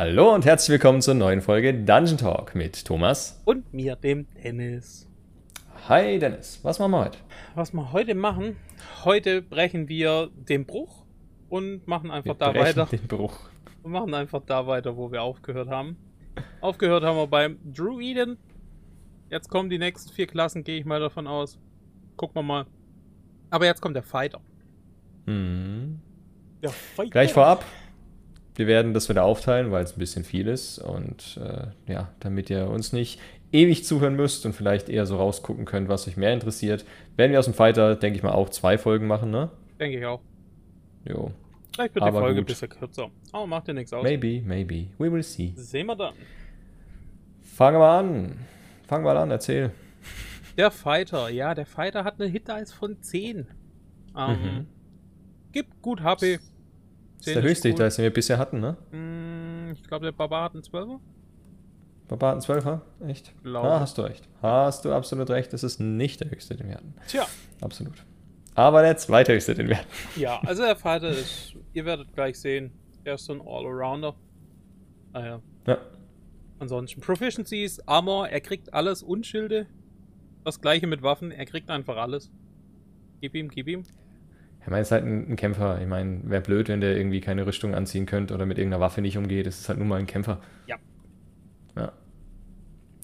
Hallo und herzlich willkommen zur neuen Folge Dungeon Talk mit Thomas. Und mir, dem Dennis. Hi Dennis, was machen wir heute? Was wir heute machen, heute brechen wir den Bruch und machen einfach Wir da weiter. Den Bruch. Wir machen einfach da weiter, wo wir aufgehört haben. Aufgehört haben wir beim Druiden. Jetzt kommen die nächsten vier Klassen, gehe ich mal davon aus. Gucken wir mal. Aber jetzt kommt der Fighter. Hm. Der Fighter. Gleich vorab, wir werden das wieder aufteilen, weil es ein bisschen viel ist und äh, ja, damit ihr uns nicht ewig zuhören müsst und vielleicht eher so rausgucken könnt, was euch mehr interessiert, werden wir aus dem Fighter, denke ich mal, auch zwei Folgen machen, ne? Denke ich auch. Jo. Vielleicht wird die Aber Folge ein bisschen kürzer. Aber macht dir nichts aus. Maybe, maybe. We will see. Sehen wir dann. Fangen wir an. Fangen wir an, erzähl. Der Fighter, ja, der Fighter hat eine Hit-Dice von 10. Ähm, Mhm. Gibt gut HP. Das ist der höchste, gut. den wir bisher hatten, ne? Mm, Ich glaube, der Barbar hat einen 12er. Barbaten 12er? Echt? Glaube. Ah, hast du recht. Hast du absolut recht. Das ist nicht der höchste, den wir hatten. Tja, Absolut. Aber der zweithöchste, den wir hatten. ja, also der Fighter ist, ihr werdet gleich sehen, er ist so ein All-Arounder. Ah ja. Ja. Ansonsten Proficiencies, Armor, er kriegt alles und Schilde. Das gleiche mit Waffen, er kriegt einfach alles. Gib ihm, gib ihm. Ich meine, es ist halt ein, ein Kämpfer. Ich meine, wäre blöd, wenn der irgendwie keine Rüstung anziehen könnte oder mit irgendeiner Waffe nicht umgeht. Das ist halt nun mal ein Kämpfer. Ja. Ja.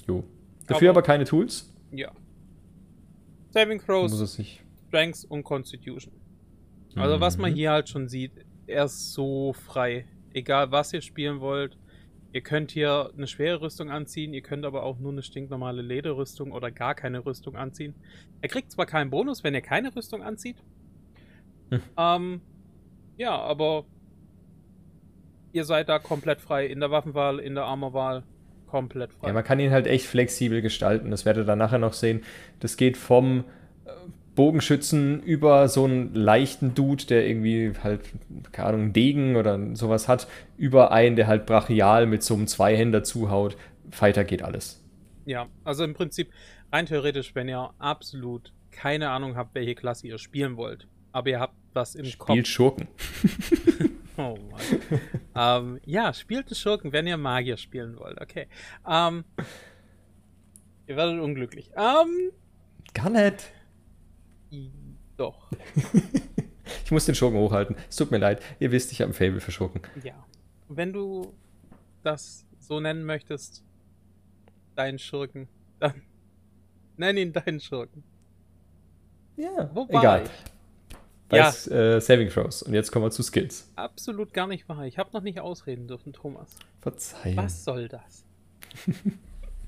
Jo. Dafür aber, Aber- keine Tools. Ja. Saving Muss Throws, es sich. Strength und Constitution. Also was man Mhm. hier halt schon sieht, er ist so frei. Egal was ihr spielen wollt. Ihr könnt hier eine schwere Rüstung anziehen, ihr könnt aber auch nur eine stinknormale Lederrüstung oder gar keine Rüstung anziehen. Er kriegt zwar keinen Bonus, wenn er keine Rüstung anzieht. Hm. Ähm, ja, aber ihr seid da komplett frei. In der Waffenwahl, in der Armorwahl, komplett frei. Ja, man kann ihn halt echt flexibel gestalten. Das werdet ihr dann nachher noch sehen. Das geht vom äh, Bogenschützen über so einen leichten Dude, der irgendwie halt, keine Ahnung, einen Degen oder sowas hat, über einen, der halt brachial mit so einem Zweihänder zuhaut. Fighter geht alles. Ja, also im Prinzip rein theoretisch, wenn ihr absolut keine Ahnung habt, welche Klasse ihr spielen wollt, aber ihr habt was im Spielt Kopf. Schurken. Oh Mann. ähm, ja, spielt einen Schurken, wenn ihr Magier spielen wollt. Okay. Ähm, ihr werdet unglücklich. Ähm, Gar nicht. doch. Ich muss den Schurken hochhalten. Es tut mir leid. Ihr wisst, ich habe ein Fable für Schurken. Ja. Wenn du das so nennen möchtest, deinen Schurken, dann nenn ihn deinen Schurken. Ja, Wobei- egal. Ja. Weiß, äh, Saving Throws. Und jetzt kommen wir zu Skills. Absolut gar nicht wahr. Ich habe noch nicht ausreden dürfen, Thomas. Verzeihen. Was soll das?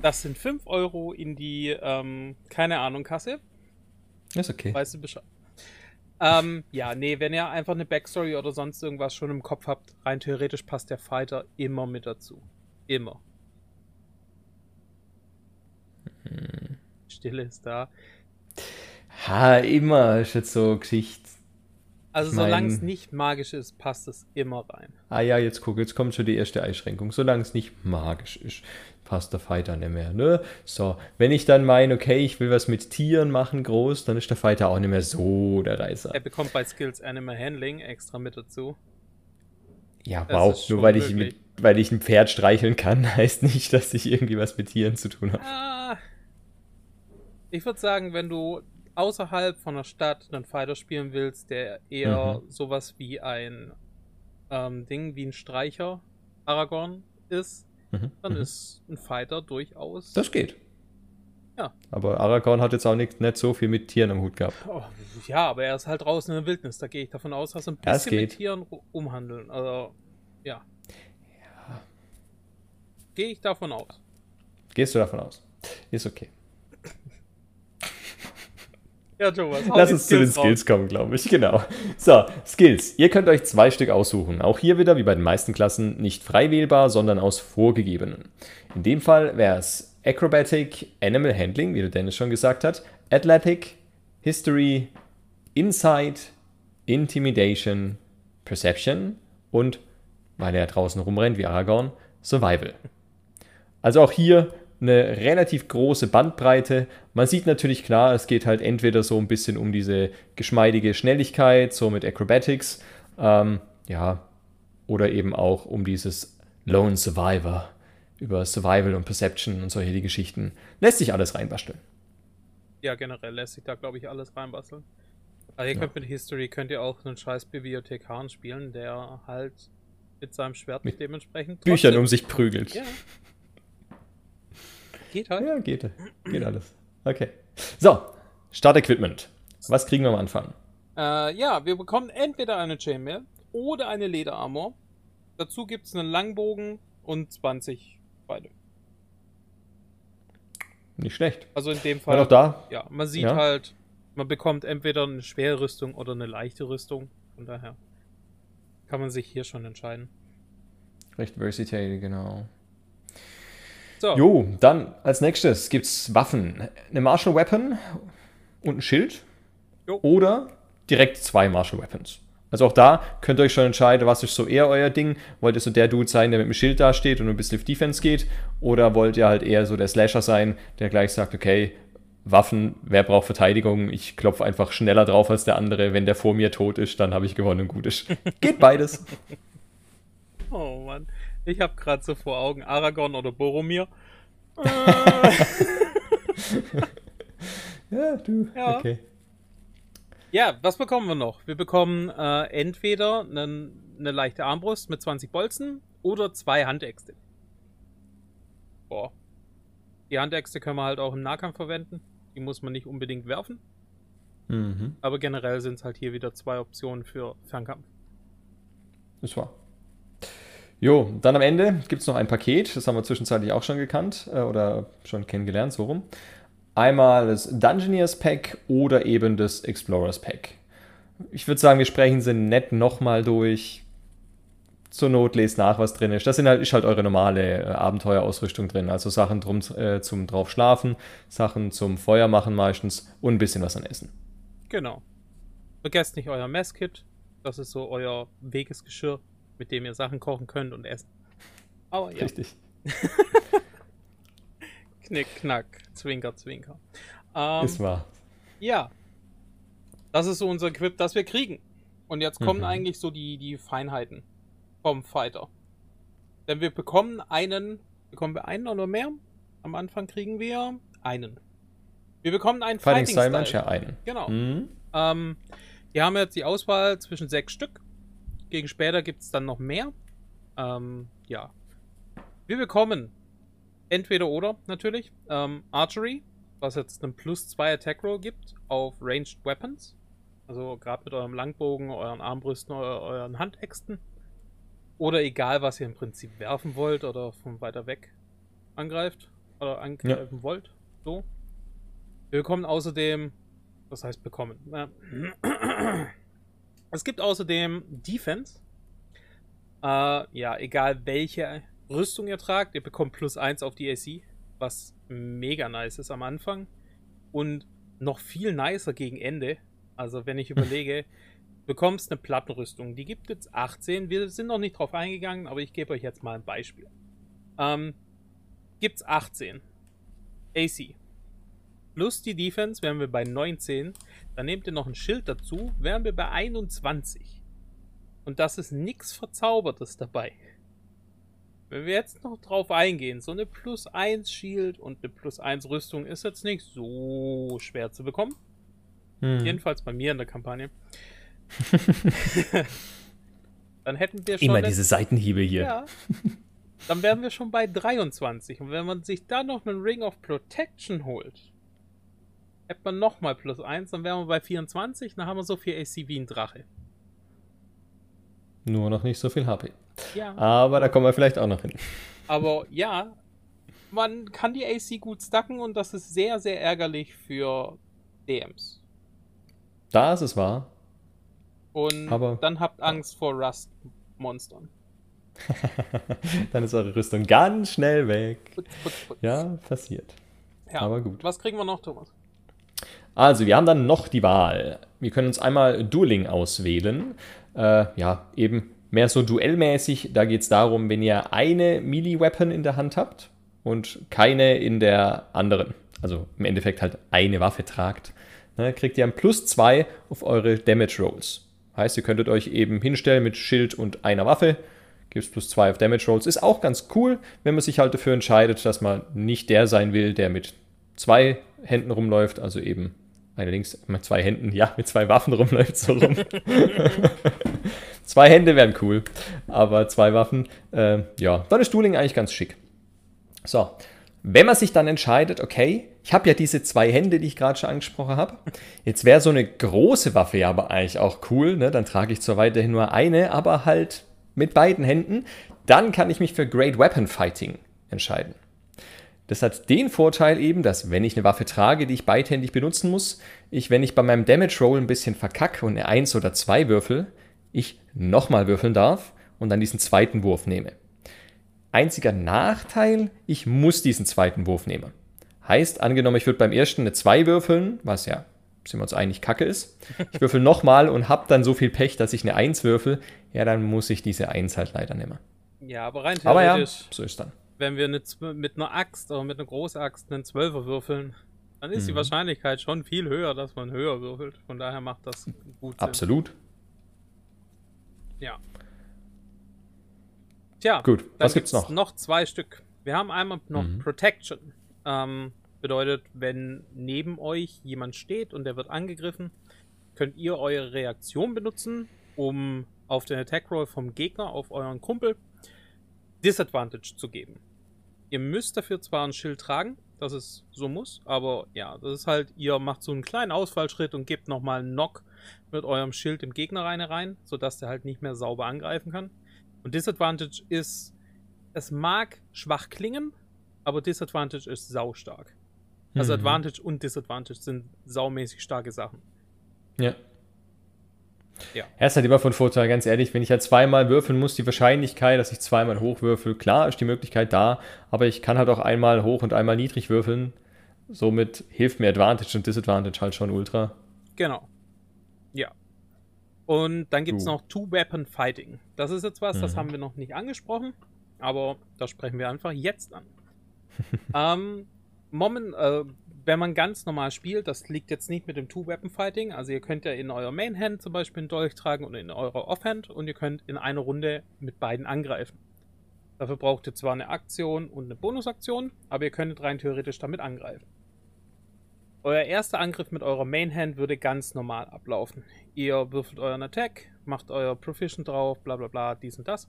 Das sind 5 Euro in die, ähm, keine Ahnung, Kasse. Ist okay. Weißt du Bescheid? Ähm, ja, nee, wenn ihr einfach eine Backstory oder sonst irgendwas schon im Kopf habt, rein theoretisch passt der Fighter immer mit dazu. Immer. Hm. Stille ist da. Ha, immer ist jetzt so Geschichte. Also Ich mein- solange es nicht magisch ist, passt es immer rein. Ah ja, jetzt guck, jetzt kommt schon die erste Einschränkung. Solange es nicht magisch ist, passt der Fighter nicht mehr, ne? So, wenn ich dann meine, okay, ich will was mit Tieren machen, groß, dann ist der Fighter auch nicht mehr so der Reißer. Er bekommt bei Skills Animal Handling extra mit dazu. Ja, das wow, nur weil ich, mit, weil ich ein Pferd streicheln kann, heißt nicht, dass ich irgendwie was mit Tieren zu tun habe. Ah, ich würde sagen, wenn du außerhalb von der Stadt einen Fighter spielen willst, der eher Mhm. sowas wie ein ähm, Ding, wie ein Streicher Aragorn ist, Mhm, dann mhm. ist ein Fighter durchaus. Das geht. Ja. Aber Aragorn hat jetzt auch nicht, nicht so viel mit Tieren am Hut gehabt. Oh, ja, aber er ist halt draußen in der Wildnis. Da gehe ich davon aus, dass er ein Ja, bisschen mit. Tieren umhandeln. Also, ja. Gehe ich davon aus. Gehst du davon aus? Ist okay. Ja, Thomas, Lass uns zu den raus. Skills kommen, glaube ich. Genau. So, Skills. Ihr könnt euch zwei Stück aussuchen. Auch hier wieder, wie bei den meisten Klassen, nicht frei wählbar, sondern aus vorgegebenen. In dem Fall wäre es Acrobatic, Animal Handling, wie der Dennis schon gesagt hat, Athletic, History, Insight, Intimidation, Perception und, weil er draußen rumrennt wie Aragorn, Survival. Also auch hier eine relativ große Bandbreite. Man sieht natürlich klar, es geht halt entweder so ein bisschen um diese geschmeidige Schnelligkeit, so mit Acrobatics, ähm, ja, oder eben auch um dieses Lone Survivor, über Survival und Perception und solche Geschichten. Lässt sich alles reinbasteln. Ja, generell lässt sich da, glaube ich, alles reinbasteln. Also ihr Ja. könnt mit History könnt ihr auch einen scheiß Bibliothekaren spielen, der halt mit seinem Schwert Mit dementsprechend Büchern um sich prügelt. Ja. Geht halt. Ja, geht. Geht alles. Okay. So, Start-Equipment. Was kriegen wir am Anfang? Äh, ja, wir bekommen entweder eine Chainmail oder eine Lederarmor. Dazu gibt es einen Langbogen und 20 Pfeile. Nicht schlecht. Also in dem War Fall, doch da. ja, man sieht Ja. halt, man bekommt entweder eine schwere Rüstung oder eine leichte Rüstung. Von daher kann man sich hier schon entscheiden. Recht versatile, genau. So, Jo, dann als nächstes gibt's Waffen. Eine Martial Weapon und ein Schild. Jo. Oder direkt zwei Martial Weapons. Also auch da könnt ihr euch schon entscheiden, was ist so eher euer Ding. Wollt ihr so der Dude sein, der mit dem Schild dasteht und ein bisschen auf Defense geht? Oder wollt ihr halt eher so der Slasher sein, der gleich sagt, okay, Waffen, wer braucht Verteidigung? Ich klopfe einfach schneller drauf als der andere. Wenn der vor mir tot ist, dann habe ich gewonnen und gut ist. Geht beides. oh Mann. Ich habe gerade so vor Augen Aragorn oder Boromir. Ja, du. Ja. Okay. Ja, was bekommen wir noch? Wir bekommen äh, entweder eine leichte Armbrust mit 20 Bolzen oder zwei Handäxte. Boah. Die Handäxte können wir halt auch im Nahkampf verwenden. Die muss man nicht unbedingt werfen. Mhm. Aber generell sind es halt hier wieder zwei Optionen für Fernkampf. Das war. Jo, dann am Ende gibt es noch ein Paket, das haben wir zwischenzeitlich auch schon gekannt äh, oder schon kennengelernt, so rum. Einmal das Dungeoneers Pack oder eben das Explorers Pack. Ich würde sagen, wir sprechen sie nett nochmal durch. Zur Not lest nach, was drin ist. Das sind halt, ist halt eure normale äh, Abenteuerausrüstung drin. Also Sachen drum, äh, zum drauf schlafen, Sachen zum Feuer machen meistens und ein bisschen was an Essen. Genau. Vergesst nicht euer Messkit. Das ist so euer Wegesgeschirr, mit dem ihr Sachen kochen könnt und essen. Aber ja, Richtig. knick, knack, zwinker, zwinker. Ähm, Ist wahr. Ja. Das ist so unser Equip, das wir kriegen. Und jetzt kommen Mhm. eigentlich so die, die Feinheiten vom Fighter. Denn wir bekommen einen, bekommen wir einen oder mehr? Am Anfang kriegen wir einen. Wir bekommen einen Fighting Fighting, Style Style. Ja, einen. Genau. Mhm. Ähm, wir haben jetzt die Auswahl zwischen sechs Stück. Gegen später gibt es dann noch mehr. Ähm, ja. Wir bekommen entweder oder natürlich ähm, Archery, was jetzt einen plus 2 Attack Roll gibt auf Ranged Weapons. Also gerade mit eurem Langbogen, euren Armbrüsten, eu euren Handäxten. Oder egal, was ihr im Prinzip werfen wollt oder von weiter weg angreift oder angreifen wollt. So. Wir bekommen außerdem das heißt bekommen. Äh, Es gibt außerdem Defense. Äh, ja, egal welche Rüstung ihr tragt, ihr bekommt plus 1 auf die AC, was mega nice ist am Anfang. Und noch viel nicer gegen Ende. Also, wenn ich überlege, du bekommst eine Plattenrüstung, die gibt jetzt 18. Wir sind noch nicht drauf eingegangen, aber ich gebe euch jetzt mal ein Beispiel. Ähm, gibt's 18 AC. Plus die Defense wären wir bei 19. Dann nehmt ihr noch ein Schild dazu, wären wir bei 21. Und das ist nichts Verzaubertes dabei. Wenn wir jetzt noch drauf eingehen, so eine Plus 1 Shield und eine Plus 1 Rüstung ist jetzt nicht so schwer zu bekommen. Mhm. Jedenfalls bei mir in der Kampagne. Dann hätten wir schon. Immer diese Seitenhiebe hier. ja. Dann wären wir schon bei 23. Und wenn man sich da noch einen Ring of Protection holt, hätte man nochmal plus 1, dann wären wir bei 24. Dann haben wir so viel AC wie ein Drache. Nur noch nicht so viel HP. Ja. Aber da kommen wir vielleicht auch noch hin. Aber ja, man kann die AC gut stacken und das ist sehr, sehr ärgerlich für DMs. Da ist es wahr. Und Aber- dann habt Angst vor Rust-Monstern. Dann ist eure Rüstung ganz schnell weg. Putz, putz, putz. Ja, passiert. ja. aber gut. Was kriegen wir noch, Thomas? Also, wir haben dann noch die Wahl. Wir können uns einmal Dueling auswählen. Äh, ja, eben mehr so duellmäßig. Da geht es darum, wenn ihr eine Melee-Weapon in der Hand habt und keine in der anderen, also im Endeffekt halt eine Waffe tragt, ne, kriegt ihr ein Plus 2 auf eure Damage Rolls. Heißt, ihr könntet euch eben hinstellen mit Schild und einer Waffe, gibt es plus 2 auf Damage Rolls. Ist auch ganz cool, wenn man sich halt dafür entscheidet, dass man nicht der sein will, der mit zwei Händen rumläuft, also eben allerdings mit zwei Händen, ja, mit zwei Waffen rumläuft, so rum. zwei Hände wären cool, aber zwei Waffen, äh, ja, dann ist Dueling eigentlich ganz schick. So, wenn man sich dann entscheidet, okay, ich habe ja diese zwei Hände, die ich gerade schon angesprochen habe, jetzt wäre so eine große Waffe ja aber eigentlich auch cool, ne? dann trage ich zwar weiterhin nur eine, aber halt mit beiden Händen, dann kann ich mich für Great Weapon Fighting entscheiden. Das hat den Vorteil eben, dass wenn ich eine Waffe trage, die ich beidhändig benutzen muss, ich, wenn ich bei meinem Damage Roll ein bisschen verkacke und eine 1 oder 2 würfel, ich nochmal würfeln darf und dann diesen zweiten Wurf nehme. Einziger Nachteil, ich muss diesen zweiten Wurf nehmen. Heißt, angenommen, ich würde beim ersten eine 2 würfeln, was ja, sind wir uns einig, kacke ist. Ich würfel nochmal und habe dann so viel Pech, dass ich eine 1 würfel, ja, dann muss ich diese 1 halt leider nehmen. Ja, aber rein Aber ja, so ist dann wenn wir eine, mit einer Axt oder mit einer Großaxt einen Zwölfer würfeln, dann ist mhm. die Wahrscheinlichkeit schon viel höher, dass man höher würfelt. Von daher macht das gut Sinn. Absolut. Ja. Tja, gut. Was gibt's noch? Noch zwei Stück. Wir haben einmal noch mhm. Protection. Ähm, bedeutet, wenn neben euch jemand steht und der wird angegriffen, könnt ihr eure Reaktion benutzen, um auf den Attack Roll vom Gegner auf euren Kumpel Disadvantage zu geben. Ihr müsst dafür zwar ein Schild tragen, dass es so muss, aber ja, das ist halt, ihr macht so einen kleinen Ausfallschritt und gebt nochmal einen Knock mit eurem Schild im Gegner rein, rein, sodass der halt nicht mehr sauber angreifen kann. Und Disadvantage ist, es mag schwach klingen, aber Disadvantage ist saustark. Also mhm. Advantage und Disadvantage sind saumäßig starke Sachen. Ja. Ja. Er ist halt immer von Vorteil, ganz ehrlich, wenn ich halt zweimal würfeln muss, die Wahrscheinlichkeit, dass ich zweimal hochwürfel, klar ist die Möglichkeit da, aber ich kann halt auch einmal hoch und einmal niedrig würfeln. Somit hilft mir Advantage und Disadvantage halt schon ultra. Genau. Ja. Und dann gibt es noch Two-Weapon Fighting. Das ist jetzt was, mhm. das haben wir noch nicht angesprochen, aber das sprechen wir einfach jetzt an. ähm, Moment, äh, wenn man ganz normal spielt, das liegt jetzt nicht mit dem Two-Weapon-Fighting, also ihr könnt ja in eurer Main-Hand zum Beispiel einen Dolch tragen oder in eurer Off-Hand und ihr könnt in einer Runde mit beiden angreifen. Dafür braucht ihr zwar eine Aktion und eine Bonusaktion, aber ihr könntet rein theoretisch damit angreifen. Euer erster Angriff mit eurer Main-Hand würde ganz normal ablaufen. Ihr würfelt euren Attack, macht euer Proficient drauf, bla bla bla, dies und das.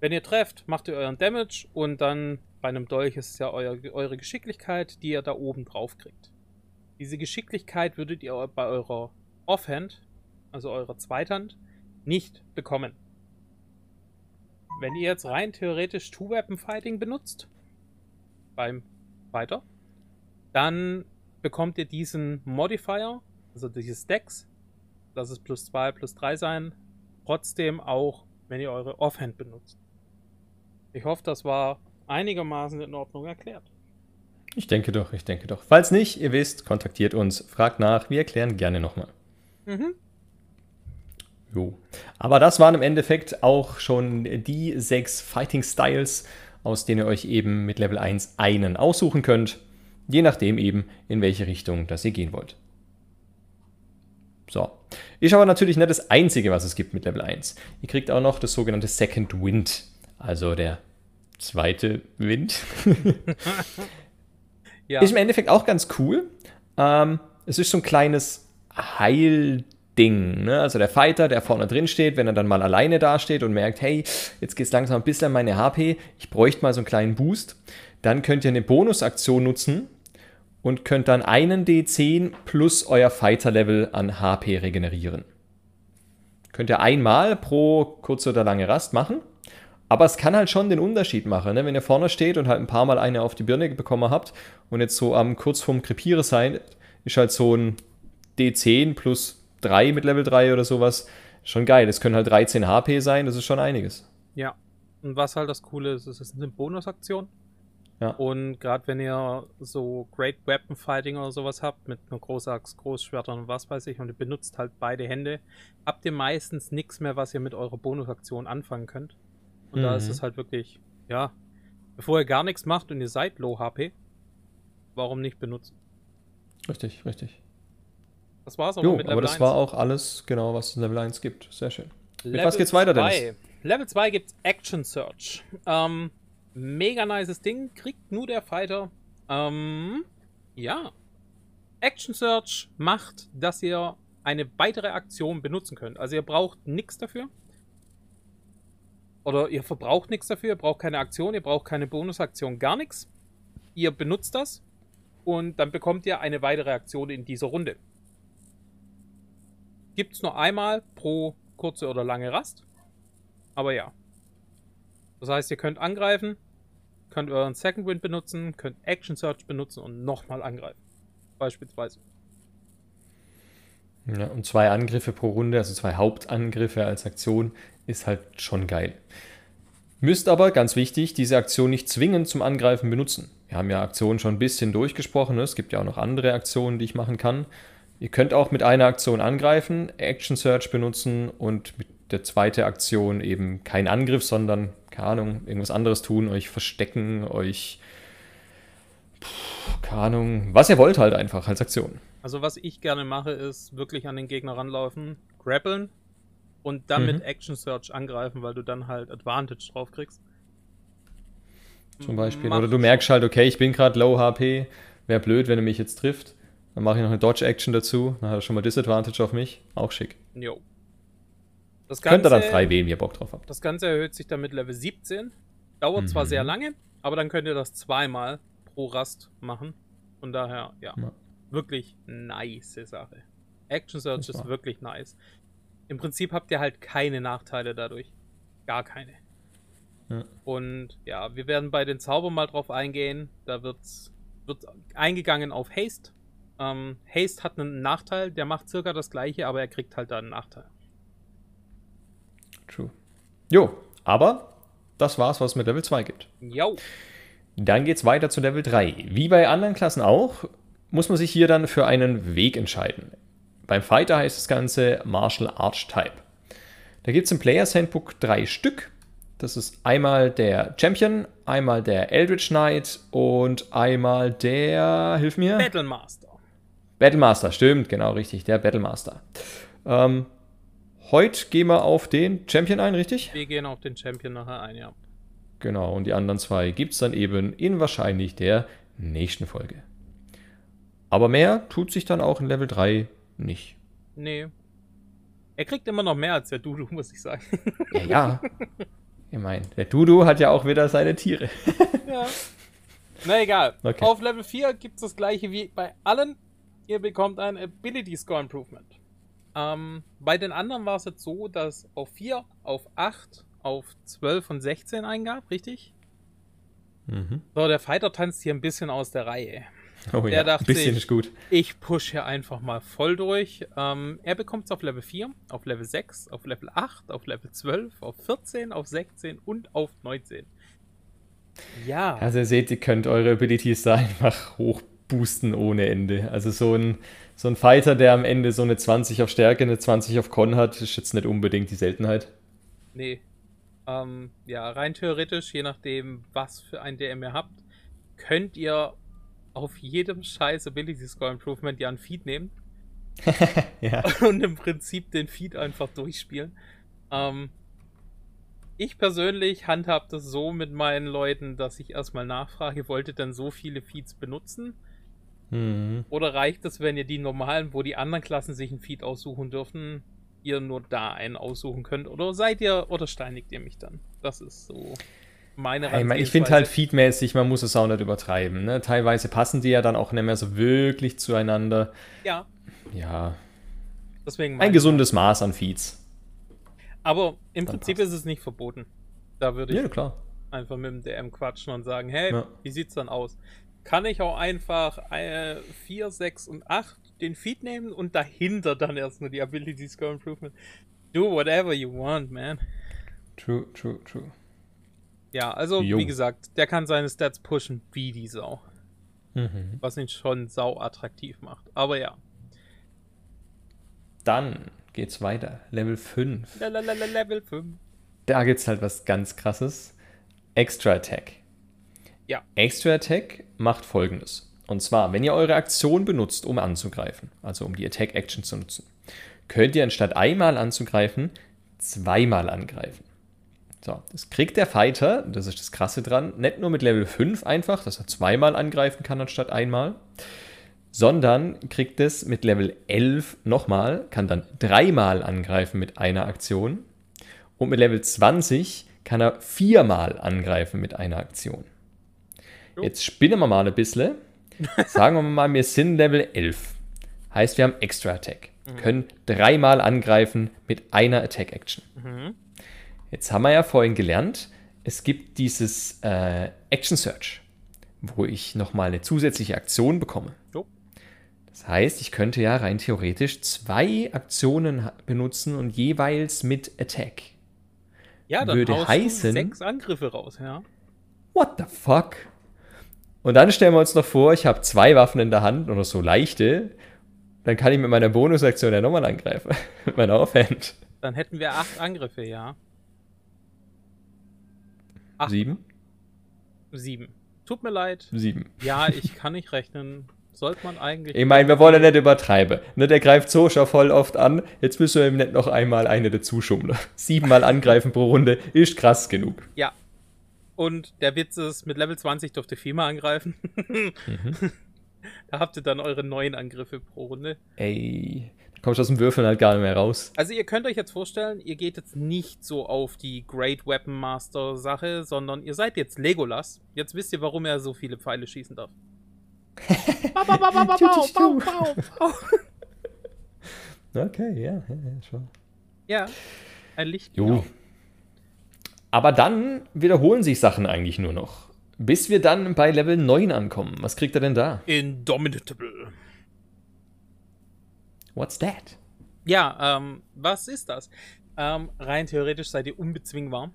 Wenn ihr trefft, macht ihr euren Damage und dann bei einem Dolch ist es ja euer, eure Geschicklichkeit, die ihr da oben drauf kriegt. Diese Geschicklichkeit würdet ihr bei eurer Offhand, also eurer Zweithand, nicht bekommen. Wenn ihr jetzt rein theoretisch Two-Weapon-Fighting benutzt, beim Fighter, dann bekommt ihr diesen Modifier, also dieses Dex, das ist plus 2, plus 3 sein, trotzdem auch, wenn ihr eure Offhand benutzt. Ich hoffe, das war einigermaßen in Ordnung erklärt. Ich denke doch, ich denke doch. Falls nicht, ihr wisst, kontaktiert uns, fragt nach, wir erklären gerne nochmal. Mhm. Jo. Aber das waren im Endeffekt auch schon die sechs Fighting Styles, aus denen ihr euch eben mit Level 1 einen aussuchen könnt, je nachdem eben, in welche Richtung das ihr gehen wollt. So. Ist aber natürlich nicht das Einzige, was es gibt mit Level 1. Ihr kriegt auch noch das sogenannte Second Wind, also der zweite Wind. ja. Ist im Endeffekt auch ganz cool. Ähm, es ist so ein kleines Heilding. Ne? Also der Fighter, der vorne drin steht, wenn er dann mal alleine dasteht und merkt, hey, jetzt geht es langsam ein bisschen an meine HP, ich bräuchte mal so einen kleinen Boost, dann könnt ihr eine Bonusaktion nutzen und könnt dann einen D10 plus euer Fighter-Level an HP regenerieren. Könnt ihr einmal pro kurze oder lange Rast machen. Aber es kann halt schon den Unterschied machen, ne? wenn ihr vorne steht und halt ein paar Mal eine auf die Birne bekommen habt und jetzt so am kurz vorm Krepiere sein, ist halt so ein D10 plus 3 mit Level 3 oder sowas schon geil. Es können halt 13 HP sein, das ist schon einiges. Ja, und was halt das Coole ist, es ist eine Bonusaktion. Ja. Und gerade wenn ihr so Great Weapon Fighting oder sowas habt, mit einer Großaxt, Großschwertern und was weiß ich, und ihr benutzt halt beide Hände, habt ihr meistens nichts mehr, was ihr mit eurer Bonusaktion anfangen könnt. Und mhm. da ist mhm. es halt wirklich, ja, bevor ihr gar nichts macht und ihr seid Low HP, warum nicht benutzen? Richtig, richtig. Das war's auch jo, mit Level aber das 1. war auch alles, genau, was es in Level 1 gibt. Sehr schön. Level mit was geht's weiter, Dennis? Level 2 gibt's Action Search. Ähm, mega nices Ding, kriegt nur der Fighter. Ähm, ja. Action Search macht, dass ihr eine weitere Aktion benutzen könnt. Also ihr braucht nichts dafür. Oder ihr verbraucht nichts dafür, ihr braucht keine Aktion, ihr braucht keine Bonusaktion, gar nichts. Ihr benutzt das und dann bekommt ihr eine weitere Aktion in dieser Runde. Gibt es nur einmal pro kurze oder lange Rast. Aber ja. Das heißt, ihr könnt angreifen, könnt euren Second Wind benutzen, könnt Action Search benutzen und nochmal angreifen. Beispielsweise. Ja, und zwei Angriffe pro Runde, also zwei Hauptangriffe als Aktion, ist halt schon geil. Müsst aber, ganz wichtig, diese Aktion nicht zwingend zum Angreifen benutzen. Wir haben ja Aktionen schon ein bisschen durchgesprochen. Ne? Es gibt ja auch noch andere Aktionen, die ich machen kann. Ihr könnt auch mit einer Aktion angreifen, Action Search benutzen und mit der zweiten Aktion eben kein Angriff, sondern, keine Ahnung, irgendwas anderes tun, euch verstecken, euch, keine Ahnung, was ihr wollt halt einfach als Aktion. Also was ich gerne mache, ist wirklich an den Gegner ranlaufen, grappeln und dann mhm. mit Action Search angreifen, weil du dann halt Advantage drauf kriegst. Zum Beispiel. Mach Oder du merkst halt, okay, ich bin gerade low HP, wäre blöd, wenn er mich jetzt trifft. Dann mache ich noch eine Dodge-Action dazu. Dann hat er schon mal Disadvantage auf mich. Auch schick. Jo. Das Ganze, Könnt ihr dann frei wählen, wie ihr Bock drauf habt. Das Ganze erhöht sich dann mit Level 17. Dauert mhm. zwar sehr lange, aber dann könnt ihr das zweimal pro Rast machen. Von daher, ja. ja. Wirklich nice Sache. Action Search ist wirklich nice. Im Prinzip habt ihr halt keine Nachteile dadurch. Gar keine. Ja. Und ja, wir werden bei den Zaubern mal drauf eingehen. Da wird's, wird eingegangen auf Haste. Ähm, Haste hat einen Nachteil, der macht circa das gleiche, aber er kriegt halt da einen Nachteil. True. Jo, aber das war's, was es mit Level 2 gibt. Jo. Dann geht's weiter zu Level 3. Wie bei anderen Klassen auch, muss man sich hier dann für einen Weg entscheiden. Beim Fighter heißt das Ganze Martial Arch Type. Da gibt es im Players Handbook drei Stück. Das ist einmal der Champion, einmal der Eldritch Knight und einmal der, hilf mir. Battlemaster. Battlemaster, stimmt, genau richtig, der Battlemaster. Ähm, heute gehen wir auf den Champion ein, richtig? Wir gehen auf den Champion nachher ein, ja. Genau, und die anderen zwei gibt es dann eben in wahrscheinlich der nächsten Folge. Aber mehr tut sich dann auch in Level 3 nicht. Nee. Er kriegt immer noch mehr als der Dudu, muss ich sagen. Ja, ja. Ich meine, der Dudu hat ja auch wieder seine Tiere. ja. Na egal. Okay. Auf Level 4 gibt es das gleiche wie bei allen ihr bekommt ein Ability Score Improvement. Ähm, bei den anderen war es jetzt so, dass auf 4, auf 8, auf 12 und 16 eingab, richtig? Mhm. So, der Fighter tanzt hier ein bisschen aus der Reihe. Oh der ja, dachte ein bisschen ich, ist gut. Ich push hier einfach mal voll durch. Ähm, er bekommt es auf Level 4, auf Level 6, auf Level 8, auf Level 12, auf 14, auf 16 und auf 19. Ja. Also ihr seht, ihr könnt eure Abilities da einfach hoch boosten ohne Ende. Also so ein, so ein Fighter, der am Ende so eine 20 auf Stärke, eine 20 auf Con hat, ist jetzt nicht unbedingt die Seltenheit. Nee. Ähm, ja, rein theoretisch, je nachdem, was für ein DM ihr habt, könnt ihr auf jedem scheiß Ability Score Improvement ja ein Feed nehmen. ja. Und im Prinzip den Feed einfach durchspielen. Ähm, ich persönlich handhab das so mit meinen Leuten, dass ich erstmal nachfrage, wollt ihr denn so viele Feeds benutzen? Mhm. Oder reicht es, wenn ihr die normalen, wo die anderen Klassen sich einen Feed aussuchen dürfen, ihr nur da einen aussuchen könnt? Oder seid ihr, oder steinigt ihr mich dann? Das ist so meine Ich, mein, ich finde halt feedmäßig, man muss es auch nicht übertreiben. Ne? Teilweise passen die ja dann auch nicht mehr so wirklich zueinander. Ja. Ja. Deswegen Ein gesundes Maß an Feeds. Aber im dann Prinzip passt. ist es nicht verboten. Da würde ich ja, klar. einfach mit dem DM quatschen und sagen, hey, ja. wie sieht's dann aus? kann ich auch einfach äh, 4, 6 und 8 den Feed nehmen und dahinter dann erst nur die Ability Score Improvement. Do whatever you want, man. True, true, true. Ja, also jo. wie gesagt, der kann seine Stats pushen wie die Sau. Mhm. Was ihn schon sau attraktiv macht. Aber ja. Dann geht's weiter. Level 5. Lalalala, Level 5. Da gibt's halt was ganz krasses. Extra Attack. Ja. Extra Attack macht folgendes. Und zwar, wenn ihr eure Aktion benutzt, um anzugreifen, also um die Attack Action zu nutzen, könnt ihr anstatt einmal anzugreifen, zweimal angreifen. So, das kriegt der Fighter, das ist das Krasse dran, nicht nur mit Level 5 einfach, dass er zweimal angreifen kann anstatt einmal, sondern kriegt es mit Level 11 nochmal, kann dann dreimal angreifen mit einer Aktion und mit Level 20 kann er viermal angreifen mit einer Aktion. Jo. Jetzt spinnen wir mal ein bisschen. Sagen wir mal, wir sind Level 11. Heißt, wir haben Extra Attack. Können dreimal angreifen mit einer Attack Action. Mhm. Jetzt haben wir ja vorhin gelernt, es gibt dieses äh, Action Search, wo ich nochmal eine zusätzliche Aktion bekomme. Jo. Das heißt, ich könnte ja rein theoretisch zwei Aktionen benutzen und jeweils mit Attack. Ja, dann Würde heißen- sechs Angriffe raus, ja. What the fuck? Und dann stellen wir uns noch vor, ich habe zwei Waffen in der Hand oder so leichte. Dann kann ich mit meiner Bonusaktion ja nochmal angreifen. mit meiner Offhand. Dann hätten wir acht Angriffe, ja. Acht. Sieben? Sieben. Tut mir leid. Sieben. Ja, ich kann nicht rechnen. Sollte man eigentlich. Ich meine, wir wollen ja nicht übertreiben. Ne, der greift so schon voll oft an. Jetzt müssen wir ihm nicht noch einmal eine dazu schummeln. Siebenmal angreifen pro Runde ist krass genug. Ja. Und der Witz ist, mit Level 20 dürft ihr viermal angreifen. Mhm. Da habt ihr dann eure neun Angriffe pro Runde. Ey, kommst aus dem Würfeln halt gar nicht mehr raus. Also ihr könnt euch jetzt vorstellen, ihr geht jetzt nicht so auf die Great Weapon Master Sache, sondern ihr seid jetzt Legolas. Jetzt wisst ihr, warum er so viele Pfeile schießen darf. okay, ja, ja, schon. Ja, ein Licht. Jo. Aber dann wiederholen sich Sachen eigentlich nur noch. Bis wir dann bei Level 9 ankommen. Was kriegt er denn da? Indomitable. What's that? Ja, ähm, was ist das? Ähm, rein theoretisch seid ihr unbezwingbar.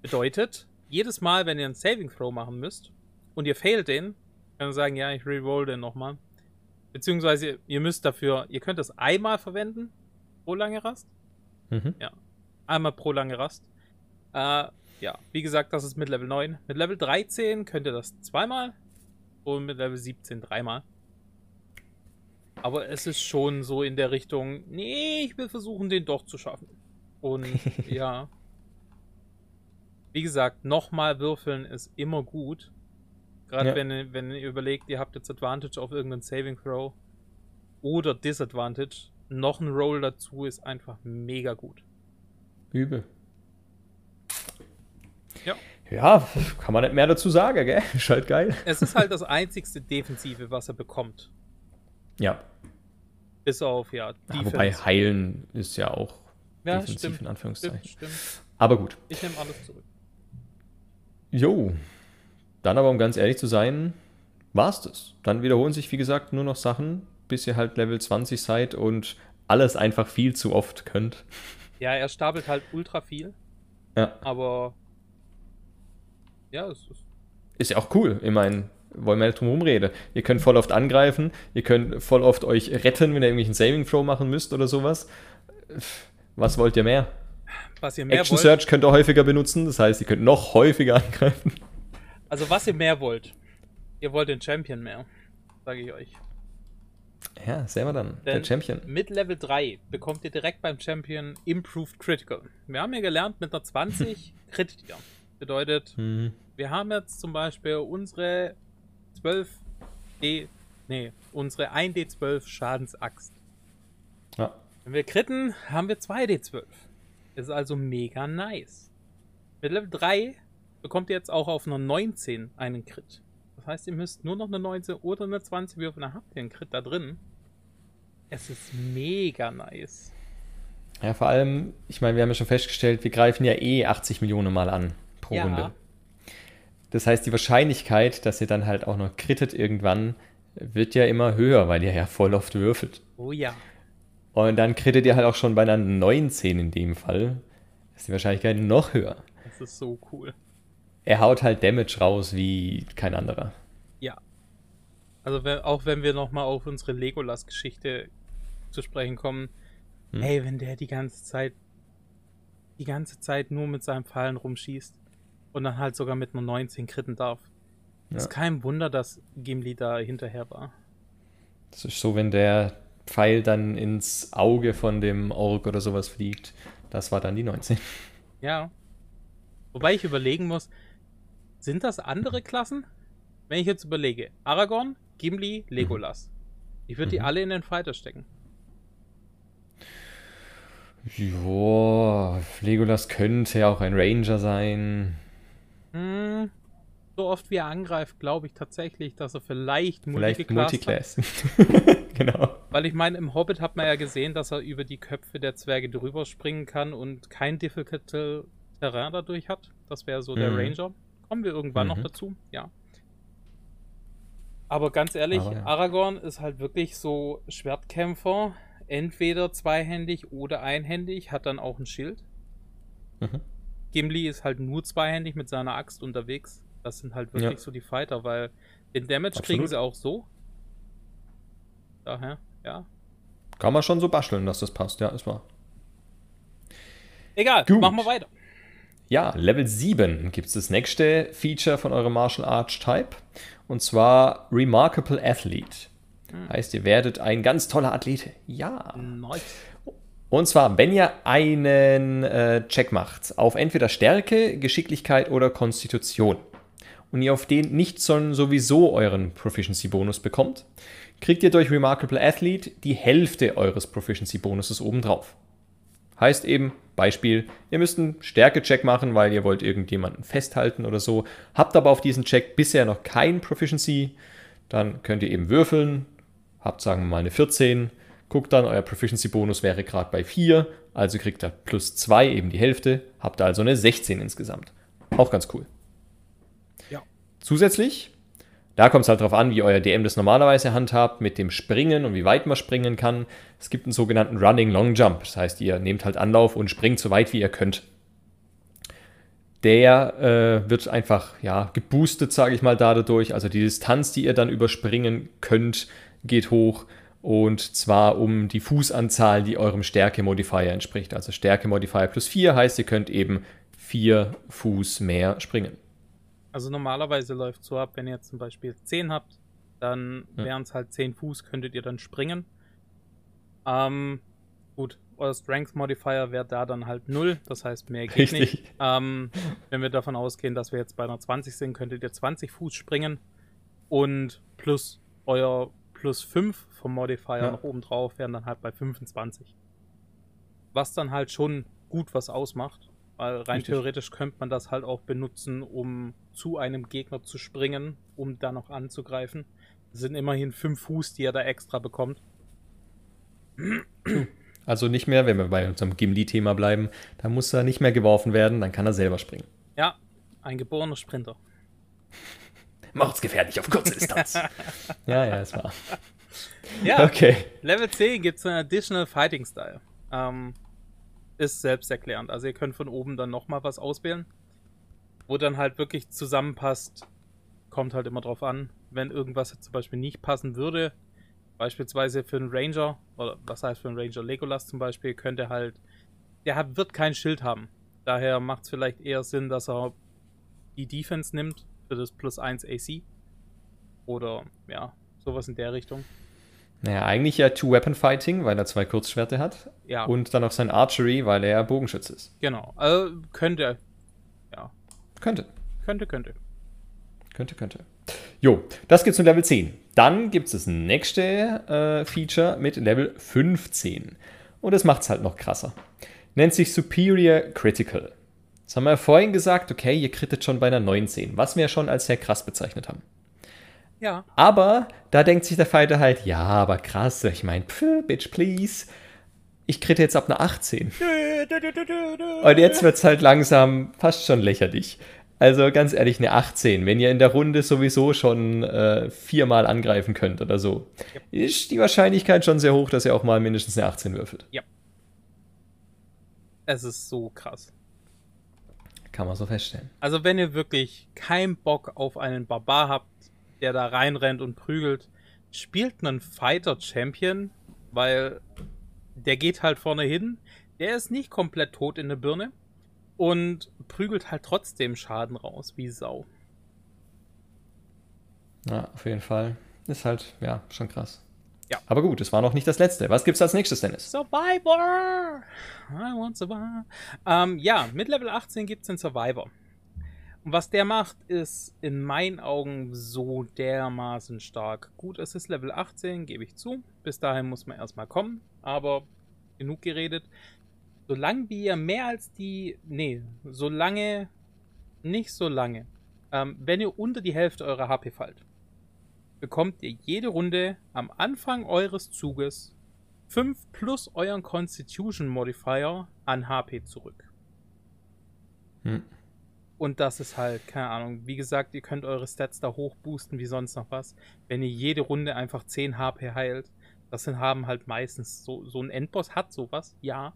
Bedeutet, jedes Mal, wenn ihr einen Saving Throw machen müsst und ihr failt den, könnt ihr sagen, ja, ich reroll den nochmal. Beziehungsweise ihr müsst dafür, ihr könnt das einmal verwenden pro lange Rast. Mhm. Einmal pro lange Rast. Äh, ja, wie gesagt, das ist mit Level 9. Mit Level 13 könnt ihr das zweimal und mit Level 17 dreimal. Aber es ist schon so in der Richtung, nee, ich will versuchen, den doch zu schaffen. Und ja. Wie gesagt, nochmal würfeln ist immer gut. Gerade Ja. wenn, ihr- wenn ihr überlegt, ihr habt jetzt Advantage auf irgendeinen Saving Throw oder Disadvantage. Noch ein Roll dazu ist einfach mega gut. Übel. Ja. Ja, kann man nicht mehr dazu sagen, gell? Ist halt geil. Es ist halt das einzigste Defensive, was er bekommt. Ja. Bis auf, ja, Ah, wobei heilen ist ja auch Ja, defensiv stimmt. in Stimmt, Anführungszeichen. stimmt. Aber gut. Ich nehme alles zurück. Jo. Dann aber, um ganz ehrlich zu sein, war's das. Dann wiederholen sich, wie gesagt, nur noch Sachen, bis ihr halt Level 20 seid und alles einfach viel zu oft könnt. Ja, er stapelt halt ultra viel, Ja. aber ja, es ist Ist ja auch cool. Ich meine, wollen wir nicht drum rumreden. Ihr könnt voll oft angreifen, ihr könnt voll oft euch retten, wenn ihr irgendwelchen Saving Throw machen müsst oder sowas. Was wollt ihr mehr? was ihr mehr Action wollt. Search könnt ihr häufiger benutzen, das heißt, ihr könnt noch häufiger angreifen. Also was ihr mehr wollt. Ihr wollt den Champion mehr, sage ich euch. Ja, sehen wir dann. Der Denn Champion. Mit Level 3 bekommt ihr direkt beim Champion Improved Critical. Wir haben ja gelernt, mit einer 20 krittet ihr. Bedeutet, Mhm. wir haben jetzt zum Beispiel unsere 12 D, nee, unsere 1D12 Schadensaxt. Ja. Wenn wir kritten, haben wir 2D12. Ist also mega nice. Mit Level 3 bekommt ihr jetzt auch auf einer 19 einen Crit. Das heißt, ihr müsst nur noch eine 19 oder eine 20 würfeln, dann habt ihr einen Crit da drin. Es ist mega nice. Ja, vor allem, ich meine, wir haben ja schon festgestellt, wir greifen ja eh 80 Millionen Mal an pro Ja. Runde. Das heißt, die Wahrscheinlichkeit, dass ihr dann halt auch noch krittet irgendwann, wird ja immer höher, weil ihr ja voll oft würfelt. Oh ja. Und dann krittet ihr halt auch schon bei einer 19 in dem Fall. Ist die Wahrscheinlichkeit noch höher. Das ist so cool. Er haut halt Damage raus wie kein anderer. Ja. Also wenn, auch wenn wir nochmal auf unsere Legolas-Geschichte zu sprechen kommen. Hm. Ey, wenn der die ganze Zeit die ganze Zeit nur mit seinen Pfeilen rumschießt und dann halt sogar mit einer 19 kritten darf. Ist Ja. kein Wunder, dass Gimli da hinterher war. Das ist so, wenn der Pfeil dann ins Auge von dem Ork oder sowas fliegt. Das war dann die 19. Ja. Wobei ich überlegen muss, sind das andere Klassen? Wenn ich jetzt überlege, Aragorn, Gimli, Legolas. Ich würde die Mhm. alle in den Fighter stecken. Joa, Legolas könnte auch ein Ranger sein. Hm, so oft wie er angreift, glaube ich tatsächlich, dass er vielleicht Vielleicht multiclassed hat. Multiclass. genau. Weil ich meine, im Hobbit hat man ja gesehen, dass er über die Köpfe der Zwerge drüber springen kann und kein difficult Terrain dadurch hat. Das wäre so der Mhm. Ranger. Kommen wir irgendwann noch Mhm. dazu, ja. Aber ganz ehrlich, Aber ja. Aragorn ist halt wirklich so Schwertkämpfer, entweder zweihändig oder einhändig, hat dann auch ein Schild. Mhm. Gimli ist halt nur zweihändig mit seiner Axt unterwegs. Das sind halt wirklich Ja. so die Fighter, weil den Damage kriegen Absolut. sie auch so. Daher, ja. Kann man schon so basteln, dass das passt, ja, ist wahr. Egal, Gut. machen wir weiter. Ja, Level 7 gibt es das nächste Feature von eurem Martial Arts Type. Und zwar Remarkable Athlete. Heißt, ihr werdet ein ganz toller Athlete. Ja. Nice. Und zwar, wenn ihr einen äh, Check macht auf entweder Stärke, Geschicklichkeit oder Konstitution und ihr auf den nicht sowieso euren Proficiency-Bonus bekommt, kriegt ihr durch Remarkable Athlete die Hälfte eures Proficiency-Bonuses obendrauf. Heißt eben, Beispiel, ihr müsst einen Stärke-Check machen, weil ihr wollt irgendjemanden festhalten oder so, habt aber auf diesen Check bisher noch kein Proficiency, dann könnt ihr eben würfeln, habt sagen wir mal eine 14, guckt dann, euer Proficiency-Bonus wäre gerade bei 4, also kriegt ihr plus 2, eben die Hälfte, habt ihr also eine 16 insgesamt. Auch ganz cool. Ja. Zusätzlich, da kommt es halt drauf an, wie euer DM das normalerweise handhabt, mit dem Springen und wie weit man springen kann. Es gibt einen sogenannten Running Long Jump. Das heißt, ihr nehmt halt Anlauf und springt so weit wie ihr könnt. Der äh, wird einfach ja, geboostet, sage ich mal, dadurch. Also die Distanz, die ihr dann überspringen könnt, geht hoch. Und zwar um die Fußanzahl, die eurem Stärke-Modifier entspricht. Also Stärke-Modifier plus 4 heißt, ihr könnt eben 4 Fuß mehr springen. Also normalerweise läuft so ab, wenn ihr jetzt zum Beispiel 10 habt, dann wären es halt 10 Fuß, könntet ihr dann springen. Ähm, gut, euer Strength Modifier wäre da dann halt 0, das heißt mehr geht Richtig. nicht. Ähm, wenn wir davon ausgehen, dass wir jetzt bei einer 20 sind, könntet ihr 20 Fuß springen und plus euer plus 5 vom Modifier Ja. noch oben drauf wären dann halt bei 25. Was dann halt schon gut was ausmacht, weil rein Richtig. theoretisch könnte man das halt auch benutzen, um zu einem Gegner zu springen, um da noch anzugreifen. Das sind immerhin 5 Fuß, die er da extra bekommt. Also nicht mehr, wenn wir bei unserem Gimli-Thema bleiben, da muss er nicht mehr geworfen werden, dann kann er selber springen. Ja, ein geborener Sprinter. Mordsgefährlich auf kurze Distanz. ja, ja, es war. Ja, Okay. Level 10 gibt es einen Additional Fighting Style. Ähm, ist selbsterklärend. Also ihr könnt von oben dann nochmal was auswählen, wo dann halt wirklich zusammenpasst. Kommt halt immer drauf an. Wenn irgendwas zum Beispiel nicht passen würde, beispielsweise für einen Ranger, oder was heißt für einen Ranger, Legolas zum Beispiel, könnte halt, der hat, wird kein Schild haben. Daher macht es vielleicht eher Sinn, dass er die Defense nimmt für das plus 1 AC. Oder ja, sowas in der Richtung. Naja, eigentlich ja Two-Weapon-Fighting, weil er zwei Kurzschwerte hat. Ja. Und dann noch sein Archery, weil er Bogenschütze ist. Genau. Also könnte. Ja. Könnte. Könnte, könnte. Könnte, könnte. Jo, das gibt's mit Level 10. Dann gibt's das nächste äh, Feature mit Level 15. Und das macht's halt noch krasser. Nennt sich Superior Critical. Das haben wir ja vorhin gesagt, okay, ihr krittet schon bei einer 19, was wir ja schon als sehr krass bezeichnet haben. Ja. Aber da denkt sich der Fighter halt, ja, aber krass, ich meine, bitch, please. Ich kritte jetzt ab einer 18. Und jetzt wird's halt langsam fast schon lächerlich. Also ganz ehrlich, eine 18, wenn ihr in der Runde sowieso schon äh, viermal angreifen könnt oder so, ist die Wahrscheinlichkeit schon sehr hoch, dass ihr auch mal mindestens eine 18 würfelt. Es ist so krass. Kann man so feststellen. Also wenn ihr wirklich keinen Bock auf einen Barbar habt, der da reinrennt und prügelt, spielt einen Fighter Champion, weil der geht halt vorne hin, der ist nicht komplett tot in der Birne und prügelt halt trotzdem Schaden raus, wie Sau. Ja, auf jeden Fall. Ist halt, ja, schon krass. Ja. Aber gut, es war noch nicht das letzte. Was gibt's als nächstes, Dennis? Survivor! I want Survivor. Ähm, ja, mit Level 18 gibt es den Survivor. Und was der macht, ist in meinen Augen so dermaßen stark. Gut, es ist Level 18, gebe ich zu. Bis dahin muss man erstmal kommen, aber genug geredet. Solange wir mehr als die. Nee, solange. Nicht so lange. Ähm, wenn ihr unter die Hälfte eurer HP fallt, bekommt ihr jede Runde am Anfang eures Zuges 5 plus euren Constitution Modifier an HP zurück. Hm. Und das ist halt, keine Ahnung, wie gesagt, ihr könnt eure Stats da hochboosten wie sonst noch was. Wenn ihr jede Runde einfach 10 HP heilt, das sind, haben halt meistens so, so ein Endboss hat sowas, ja.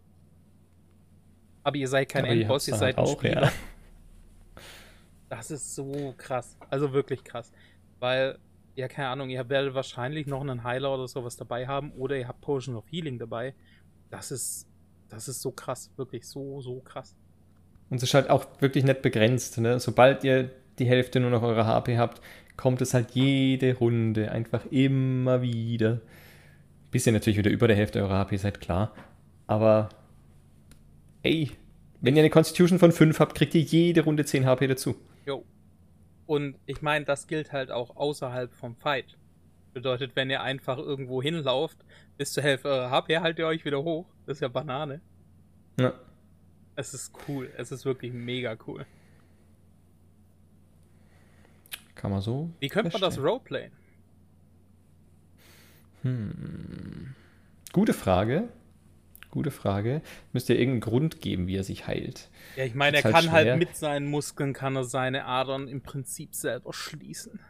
Aber ihr seid kein Aber Endboss, ihr, ihr seid halt ein auch, Spieler. Ja. Das ist so krass. Also wirklich krass. Weil, ja, keine Ahnung, ihr werdet wahrscheinlich noch einen Heiler oder sowas dabei haben oder ihr habt Potion of Healing dabei. Das ist, das ist so krass. Wirklich so, so krass. Und es ist halt auch wirklich nicht begrenzt. Ne? Sobald ihr die Hälfte nur noch eurer HP habt, kommt es halt jede Runde einfach immer wieder. Bis ihr natürlich wieder über der Hälfte eurer HP seid, klar. Aber ey, wenn ihr eine Constitution von 5 habt, kriegt ihr jede Runde 10 HP dazu. Jo. Und ich meine, das gilt halt auch außerhalb vom Fight. Bedeutet, wenn ihr einfach irgendwo hinlauft, bis zur Hälfte eurer HP, haltet ihr euch wieder hoch. Das ist ja Banane. Ja. Es ist cool. Es ist wirklich mega cool. Kann man so. Wie könnte man das Roleplayen? Hm. Gute Frage. Gute Frage. Müsste ja irgendeinen Grund geben, wie er sich heilt. Ja, ich meine, er halt kann halt mit seinen Muskeln, kann er seine Adern im Prinzip selber schließen.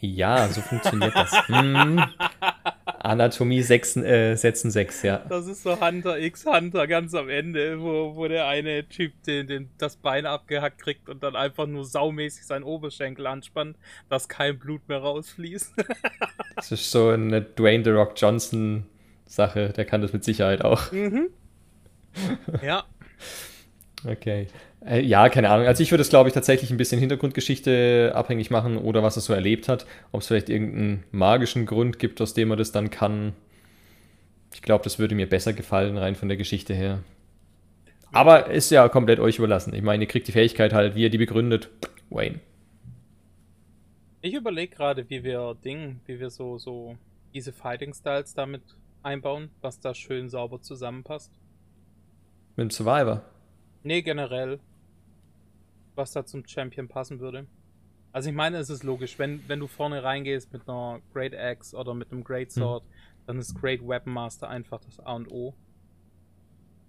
Ja, so funktioniert das. hm. Anatomie 6, äh, Sätzen 6, ja. Das ist so Hunter x Hunter ganz am Ende, wo, wo der eine Typ den, den, das Bein abgehackt kriegt und dann einfach nur saumäßig seinen Oberschenkel anspannt, dass kein Blut mehr rausfließt. das ist so eine Dwayne The Rock Johnson Sache, der kann das mit Sicherheit auch. Mhm. Ja. Okay. Äh, ja, keine Ahnung. Also ich würde es, glaube ich, tatsächlich ein bisschen Hintergrundgeschichte abhängig machen oder was er so erlebt hat. Ob es vielleicht irgendeinen magischen Grund gibt, aus dem er das dann kann. Ich glaube, das würde mir besser gefallen, rein von der Geschichte her. Aber ist ja komplett euch überlassen. Ich meine, ihr kriegt die Fähigkeit halt, wie ihr die begründet. Wayne. Ich überlege gerade, wie wir Ding, wie wir so, so diese Fighting Styles damit einbauen, was da schön sauber zusammenpasst. Mit dem Survivor? Nee, generell. Was da zum Champion passen würde. Also ich meine, es ist logisch, wenn, wenn du vorne reingehst mit einer Great Axe oder mit einem Great hm. Sword, hm. dann ist Great Weapon Master einfach das A und O.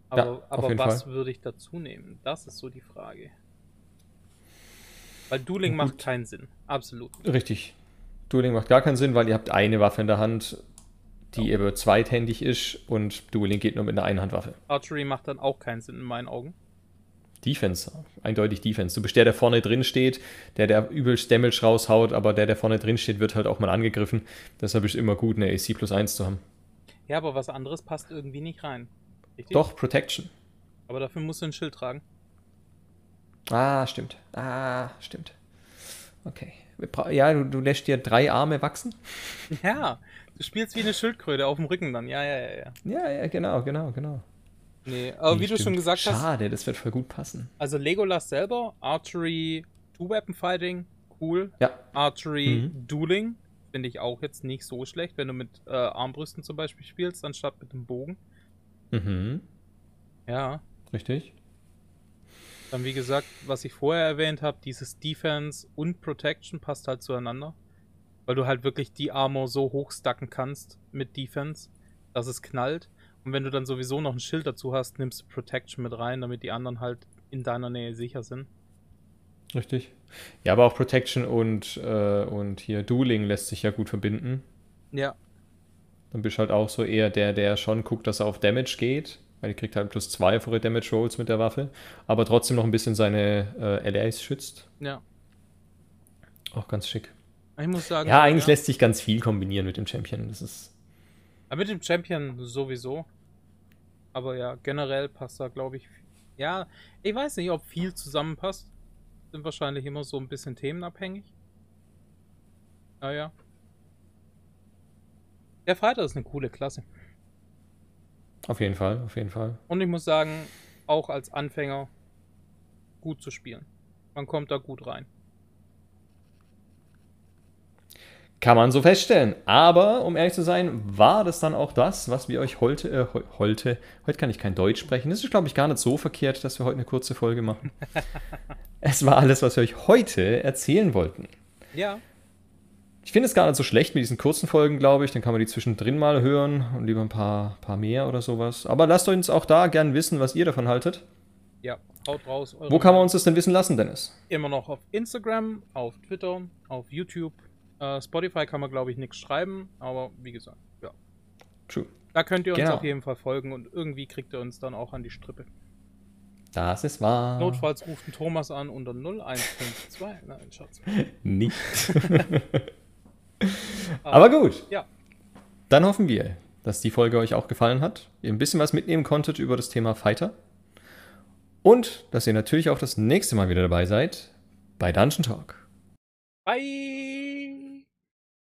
Aber, ja, aber was Fall. würde ich dazu nehmen? Das ist so die Frage. Weil Dueling macht keinen Sinn. Absolut. Richtig. Dueling macht gar keinen Sinn, weil ihr habt eine Waffe in der Hand die eben zweithändig ist und Dueling geht nur mit einer Einhandwaffe. Archery macht dann auch keinen Sinn in meinen Augen. Defense, eindeutig Defense. Du bist der, der vorne drin steht, der, der übelst Damage raushaut, aber der, der vorne drin steht, wird halt auch mal angegriffen. Deshalb ist es immer gut, eine AC plus 1 zu haben. Ja, aber was anderes passt irgendwie nicht rein. Richtig? Doch, Protection. Aber dafür musst du ein Schild tragen. Ah, stimmt. Ah, stimmt. Okay. Ja, du, du lässt dir drei Arme wachsen. Ja, Du spielst wie eine Schildkröte auf dem Rücken dann. Ja, ja, ja, ja. Ja, ja, genau, genau, genau. Nee, aber nee, wie stimmt. du schon gesagt Schade, hast. Schade, das wird voll gut passen. Also Legolas selber, Archery, Two-Weapon-Fighting, cool. Ja. Archery, mhm. Dueling, finde ich auch jetzt nicht so schlecht, wenn du mit äh, Armbrüsten zum Beispiel spielst, anstatt mit dem Bogen. Mhm. Ja. Richtig. Dann, wie gesagt, was ich vorher erwähnt habe, dieses Defense und Protection passt halt zueinander. Weil du halt wirklich die Armor so hoch stacken kannst mit Defense, dass es knallt. Und wenn du dann sowieso noch ein Schild dazu hast, nimmst du Protection mit rein, damit die anderen halt in deiner Nähe sicher sind. Richtig. Ja, aber auch Protection und, äh, und hier Dueling lässt sich ja gut verbinden. Ja. Dann bist du halt auch so eher der, der schon guckt, dass er auf Damage geht. Weil die kriegt halt plus zwei für ihre Damage Rolls mit der Waffe. Aber trotzdem noch ein bisschen seine äh, Allies schützt. Ja. Auch ganz schick. Ich muss sagen. Ja, eigentlich ja. lässt sich ganz viel kombinieren mit dem Champion. Das ist. Aber mit dem Champion sowieso. Aber ja, generell passt da, glaube ich. Ja, ich weiß nicht, ob viel zusammenpasst. Sind wahrscheinlich immer so ein bisschen themenabhängig. Naja. Der Fighter ist eine coole Klasse. Auf jeden Fall, auf jeden Fall. Und ich muss sagen, auch als Anfänger gut zu spielen. Man kommt da gut rein. Kann man so feststellen. Aber, um ehrlich zu sein, war das dann auch das, was wir euch heute, äh, heute, heute kann ich kein Deutsch sprechen. Das ist, glaube ich, gar nicht so verkehrt, dass wir heute eine kurze Folge machen. es war alles, was wir euch heute erzählen wollten. Ja. Ich finde es gar nicht so schlecht mit diesen kurzen Folgen, glaube ich. Dann kann man die zwischendrin mal hören und lieber ein paar, paar mehr oder sowas. Aber lasst uns auch da gern wissen, was ihr davon haltet. Ja, haut raus. Wo kann man uns das denn wissen lassen, Dennis? Immer noch auf Instagram, auf Twitter, auf YouTube äh, Spotify kann man, glaube ich, nichts schreiben, aber wie gesagt, ja. True. Da könnt ihr uns Genau. auf jeden Fall folgen und irgendwie kriegt ihr uns dann auch an die Strippe. Das ist wahr. Notfalls ruft Thomas an unter 0152. Nein, Schatz. Nicht. Aber gut. Ja. Dann hoffen wir, dass die Folge euch auch gefallen hat, ihr ein bisschen was mitnehmen konntet über das Thema Fighter und dass ihr natürlich auch das nächste Mal wieder dabei seid bei Dungeon Talk. Bye!